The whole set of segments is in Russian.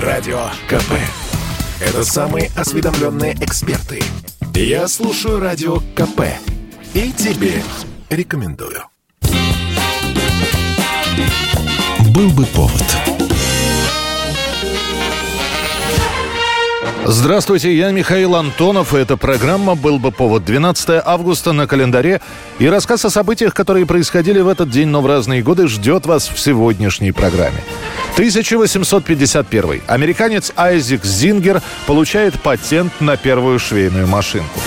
Радио КП. Это самые осведомленные эксперты. Я слушаю Радио КП. И тебе рекомендую. Был бы повод. Здравствуйте, я Михаил Антонов, и эта программа «Был бы повод» 12 августа на календаре. И рассказ о событиях, которые происходили в этот день, но в разные годы, ждет вас в сегодняшней программе. 1851. Американец Айзек Зингер получает патент на первую швейную машинку.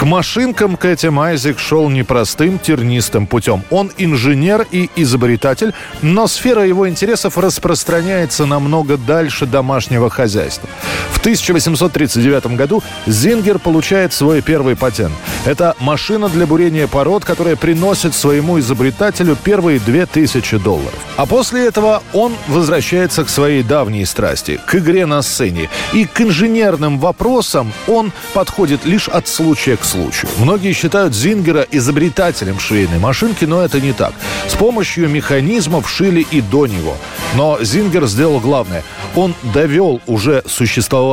К машинкам Кэти Майзик шел непростым тернистым путем. Он инженер и изобретатель, но сфера его интересов распространяется намного дальше домашнего хозяйства. В 1839 году Зингер получает свой первый патент. Это машина для бурения пород, которая приносит своему изобретателю первые 2000 долларов. А после этого он возвращается к своей давней страсти, к игре на сцене. И к инженерным вопросам он подходит лишь от случая к случаю. Многие считают Зингера изобретателем швейной машинки, но это не так. С помощью механизмов шили и до него. Но Зингер сделал главное. Он довел уже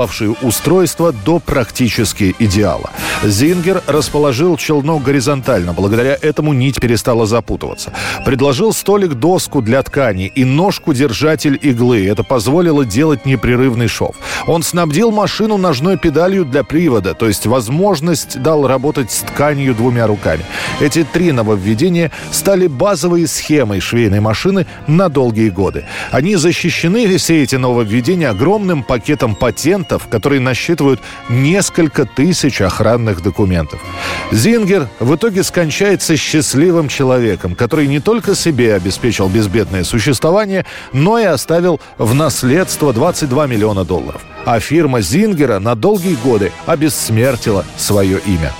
существовавшее устройство до практически идеала. Зингер расположил челнок горизонтально. Благодаря этому нить перестала запутываться. Предложил столик-доску для ткани и ножку-держатель иглы. Это позволило делать непрерывный шов. Он снабдил машину ножной педалью для привода, то есть возможность дал работать с тканью двумя руками. Эти три нововведения стали базовой схемой швейной машины на долгие годы. Они защищены, все эти нововведения, огромным пакетом патентов, которые насчитывают несколько тысяч охранных документов. Зингер в итоге скончается счастливым человеком, который не только себе обеспечил безбедное существование, но и оставил в наследство 22 миллиона долларов. А фирма Зингера на долгие годы обессмертила свое имя.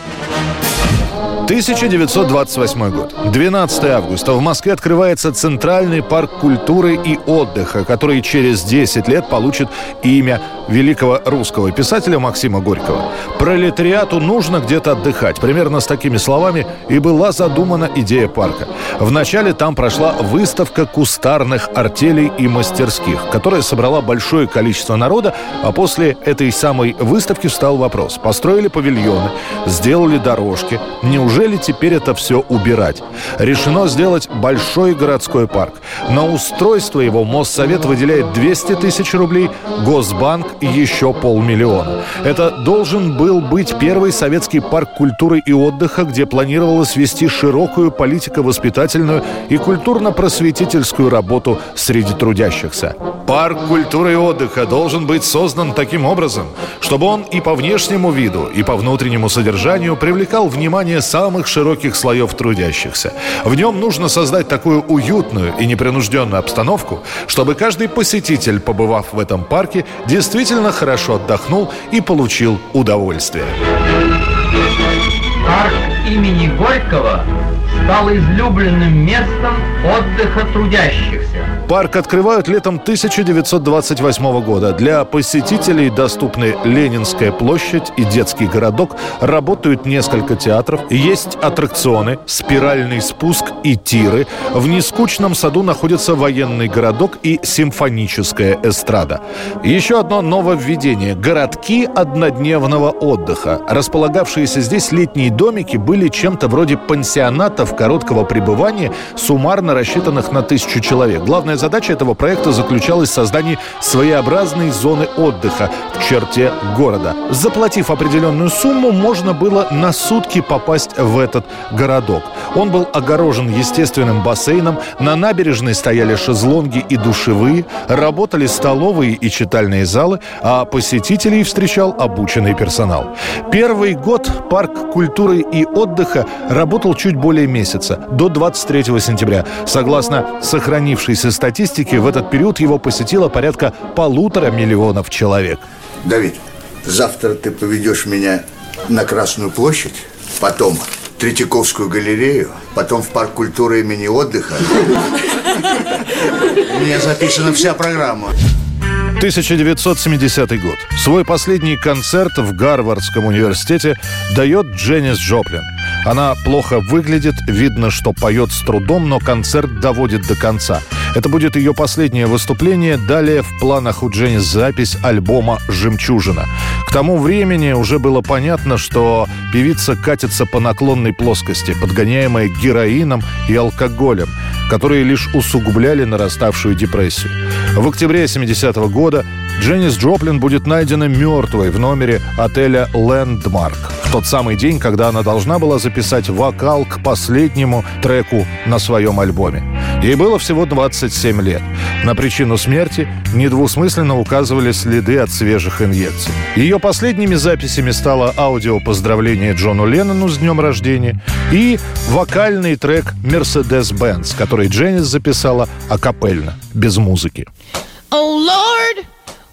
1928 год. 12 августа. В Москве открывается Центральный парк культуры и отдыха, который через 10 лет получит имя великого русского писателя Максима Горького. Пролетариату нужно где-то отдыхать. Примерно с такими словами и была задумана идея парка. Вначале там прошла выставка кустарных артелей и мастерских, которая собрала большое количество народа, а после этой самой выставки встал вопрос. Построили павильоны, сделали дорожки. Неужели Неужели теперь это все убирать? Решено сделать большой городской парк. На устройство его Моссовет выделяет 200 тысяч рублей, Госбанк еще полмиллиона. Это должен был быть первый советский парк культуры и отдыха, где планировалось вести широкую политико-воспитательную и культурно-просветительскую работу среди трудящихся. Парк культуры и отдыха должен быть создан таким образом, чтобы он и по внешнему виду, и по внутреннему содержанию привлекал внимание самых самых широких слоев трудящихся. В нем нужно создать такую уютную и непринужденную обстановку, чтобы каждый посетитель, побывав в этом парке, действительно хорошо отдохнул и получил удовольствие. Парк имени Горького стал излюбленным местом отдыха трудящихся. Парк открывают летом 1928 года. Для посетителей доступны Ленинская площадь и детский городок. Работают несколько театров. Есть аттракционы, спиральный спуск и тиры. В нескучном саду находится военный городок и симфоническая эстрада. Еще одно нововведение – городки однодневного отдыха. Располагавшиеся здесь летние домики были чем-то вроде пансионатов короткого пребывания, суммарно рассчитанных на тысячу человек. Главная задача этого проекта заключалась в создании своеобразной зоны отдыха в черте города. Заплатив определенную сумму, можно было на сутки попасть в этот городок. Он был огорожен естественным бассейном, на набережной стояли шезлонги и душевые, работали столовые и читальные залы, а посетителей встречал обученный персонал. Первый год парк культуры и отдыха работал чуть более месяца, до 23 сентября. Согласно сохранившейся статье, статистики, в этот период его посетило порядка полутора миллионов человек. Давид, завтра ты поведешь меня на Красную площадь, потом Третьяковскую галерею, потом в парк культуры имени отдыха. У меня записана вся программа. 1970 год. Свой последний концерт в Гарвардском университете дает Дженнис Джоплин. Она плохо выглядит, видно, что поет с трудом, но концерт доводит до конца. Это будет ее последнее выступление. Далее в планах у Дженнис запись альбома «Жемчужина». К тому времени уже было понятно, что певица катится по наклонной плоскости, подгоняемая героином и алкоголем, которые лишь усугубляли нараставшую депрессию. В октябре 70-го года Дженнис Джоплин будет найдена мертвой в номере отеля «Лэндмарк» в тот самый день, когда она должна была записать вокал к последнему треку на своем альбоме. Ей было всего 27 лет. На причину смерти недвусмысленно указывали следы от свежих инъекций. Ее последними записями стало аудио поздравление Джону Леннону с днем рождения и вокальный трек «Mercedes-Benz», который Дженнис записала акапельно, без музыки. Oh Lord,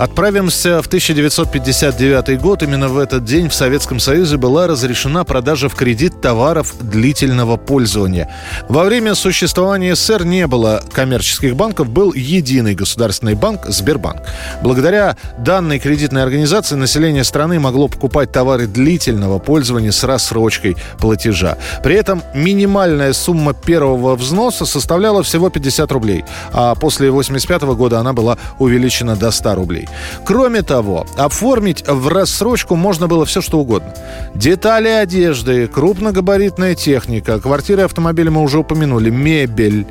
Отправимся в 1959 год. Именно в этот день в Советском Союзе была разрешена продажа в кредит товаров длительного пользования. Во время существования СССР не было коммерческих банков, был единый государственный банк Сбербанк. Благодаря данной кредитной организации население страны могло покупать товары длительного пользования с рассрочкой платежа. При этом минимальная сумма первого взноса составляла всего 50 рублей, а после 85 года она была увеличена до 100 рублей. Кроме того, оформить в рассрочку можно было все, что угодно. Детали одежды, крупногабаритная техника, квартиры, автомобили мы уже упомянули, мебель,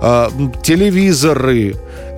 э, телевизоры,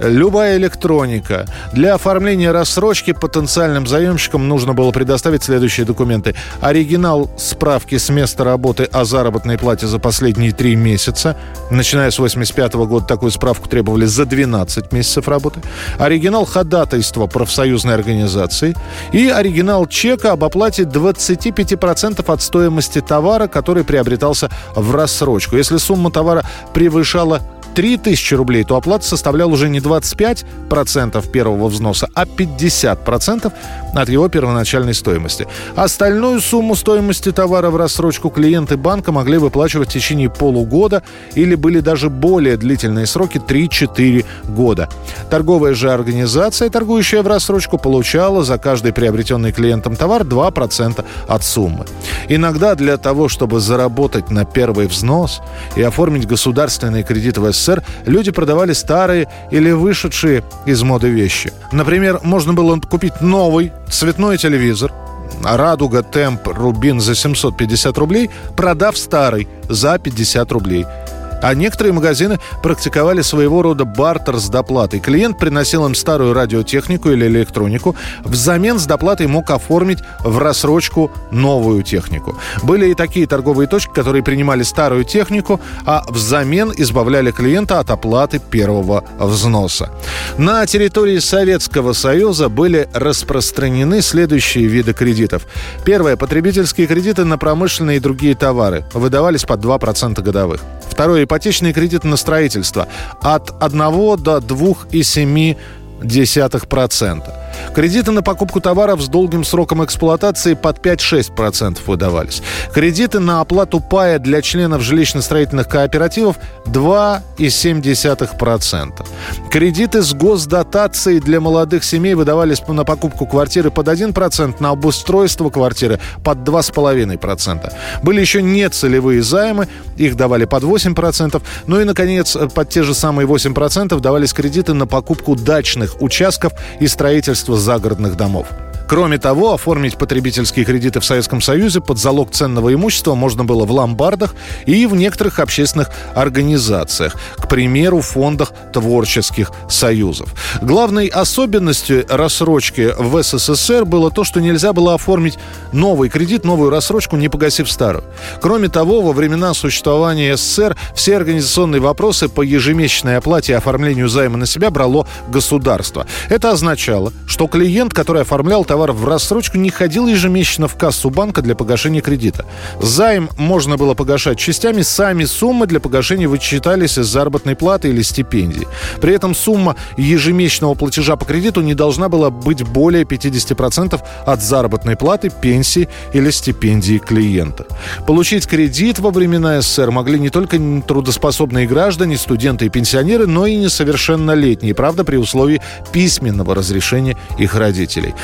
любая электроника. Для оформления рассрочки потенциальным заемщикам нужно было предоставить следующие документы. Оригинал справки с места работы о заработной плате за последние три месяца. Начиная с 85 года такую справку требовали за 12 месяцев работы. Оригинал ходатайства профсоюзной организации. И оригинал чека об оплате 25% от стоимости товара, который приобретался в рассрочку. Если сумма товара превышала 3000 рублей, то оплата составляла уже не 25% первого взноса, а 50% от его первоначальной стоимости. Остальную сумму стоимости товара в рассрочку клиенты банка могли выплачивать в течение полугода или были даже более длительные сроки 3-4 года. Торговая же организация, торгующая в рассрочку, получала за каждый приобретенный клиентом товар 2% от суммы. Иногда для того, чтобы заработать на первый взнос и оформить государственные кредиты в СССР, люди продавали старые или вышедшие из моды вещи. Например, можно было купить новый цветной телевизор, Радуга, Темп, Рубин за 750 рублей, продав старый за 50 рублей. А некоторые магазины практиковали своего рода бартер с доплатой. Клиент приносил им старую радиотехнику или электронику. Взамен с доплатой мог оформить в рассрочку новую технику. Были и такие торговые точки, которые принимали старую технику, а взамен избавляли клиента от оплаты первого взноса. На территории Советского Союза были распространены следующие виды кредитов. Первое. Потребительские кредиты на промышленные и другие товары. Выдавались под 2% годовых. Второе ипотечные кредиты на строительство от 1 до 2,7%. Кредиты на покупку товаров с долгим сроком эксплуатации под 5-6% выдавались. Кредиты на оплату пая для членов жилищно-строительных кооперативов 2,7%. Кредиты с госдотацией для молодых семей выдавались на покупку квартиры под 1%, на обустройство квартиры под 2,5%. Были еще нецелевые займы, их давали под 8%. Ну и, наконец, под те же самые 8% давались кредиты на покупку дачных участков и строительство загородных домов. Кроме того, оформить потребительские кредиты в Советском Союзе под залог ценного имущества можно было в ломбардах и в некоторых общественных организациях, к примеру, в фондах творческих союзов. Главной особенностью рассрочки в СССР было то, что нельзя было оформить новый кредит, новую рассрочку, не погасив старую. Кроме того, во времена существования СССР все организационные вопросы по ежемесячной оплате и оформлению займа на себя брало государство. Это означало, что клиент, который оформлял товар в рассрочку, не ходил ежемесячно в кассу банка для погашения кредита. Займ можно было погашать частями, сами суммы для погашения вычитались из заработной платы или стипендии. При этом сумма ежемесячного платежа по кредиту не должна была быть более 50% от заработной платы, пенсии или стипендии клиента. Получить кредит во времена СССР могли не только трудоспособные граждане, студенты и пенсионеры, но и несовершеннолетние, правда, при условии письменного разрешения их родителей.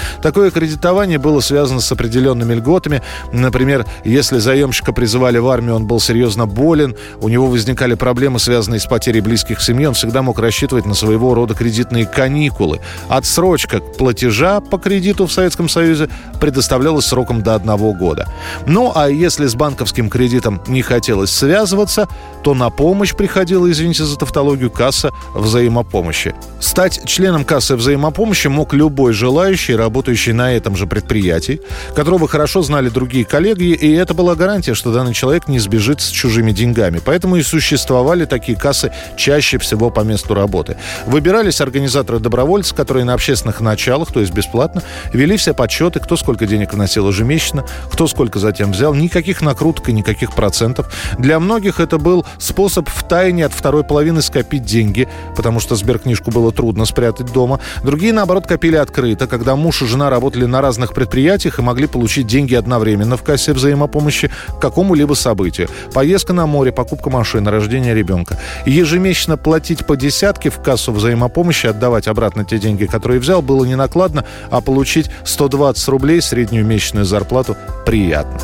Такое кредитование было связано с определенными льготами. Например, если заемщика призывали в армию, он был серьезно болен, у него возникали проблемы, связанные с потерей близких в семье, он всегда мог рассчитывать на своего рода кредитные каникулы. Отсрочка платежа по кредиту в Советском Союзе предоставлялась сроком до одного года. Ну, а если с банковским кредитом не хотелось связываться, то на помощь приходила, извините за тавтологию, касса взаимопомощи. Стать членом кассы взаимопомощи мог любой желающий, работающий на этом же предприятии, которого хорошо знали другие коллеги, и это была гарантия, что данный человек не сбежит с чужими деньгами. Поэтому и существовали такие кассы чаще всего по месту работы. Выбирались организаторы-добровольцы, которые на общественных началах, то есть бесплатно, вели все подсчеты, кто сколько денег вносил ежемесячно, кто сколько затем взял. Никаких накруток и никаких процентов. Для многих это был способ в тайне от второй половины скопить деньги, потому что сберкнижку было трудно спрятать дома. Другие, наоборот, копили открыто, когда муж и жена работали на разных предприятиях и могли получить деньги одновременно в кассе взаимопомощи к какому-либо событию. Поездка на море, покупка машины, рождение ребенка. Ежемесячно платить по десятке в кассу взаимопомощи, отдавать обратно те деньги, которые взял, было не накладно, а получить 120 рублей среднюю месячную зарплату приятно.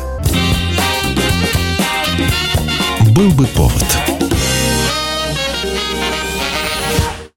Был бы повод.